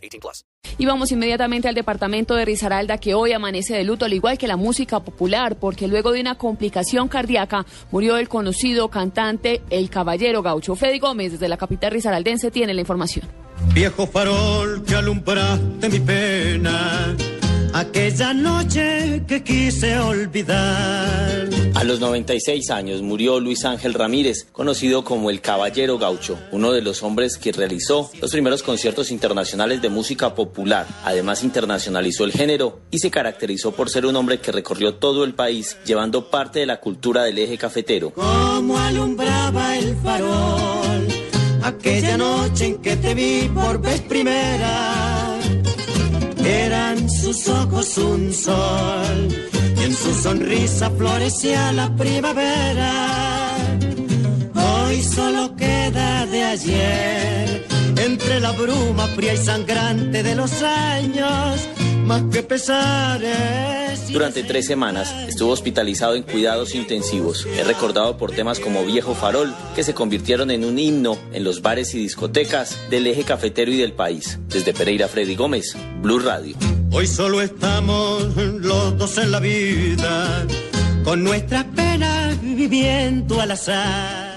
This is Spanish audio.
18 plus. Y vamos inmediatamente al departamento de Risaralda que hoy amanece de luto, al igual que la música popular, porque luego de una complicación cardíaca murió el conocido cantante El Caballero Gaucho. Freddy Gómez, desde la capital risaraldense, tiene la información. Viejo farol que alumbraste mi pena aquella noche que quise olvidar. A los 96 años murió Luis Ángel Ramírez, conocido como el Caballero Gaucho, uno de los hombres que realizó los primeros conciertos internacionales de música popular. Además internacionalizó el género y se caracterizó por ser un hombre que recorrió todo el país llevando parte de la cultura del eje cafetero. Como alumbraba el farol aquella noche en que te vi por vez primera eran sus ojos un sol sonrisa florecía la primavera. Hoy solo queda de ayer, entre la bruma fría y sangrante de los años más que pesares. Durante tres semanas estuvo hospitalizado en cuidados intensivos. Es recordado por temas como Viejo Farol, que se convirtieron en un himno en los bares y discotecas del eje cafetero y del país. Desde Pereira, Freddy Gómez, Blue Radio. Hoy solo estamos en la vida, con nuestras penas viviendo al azar.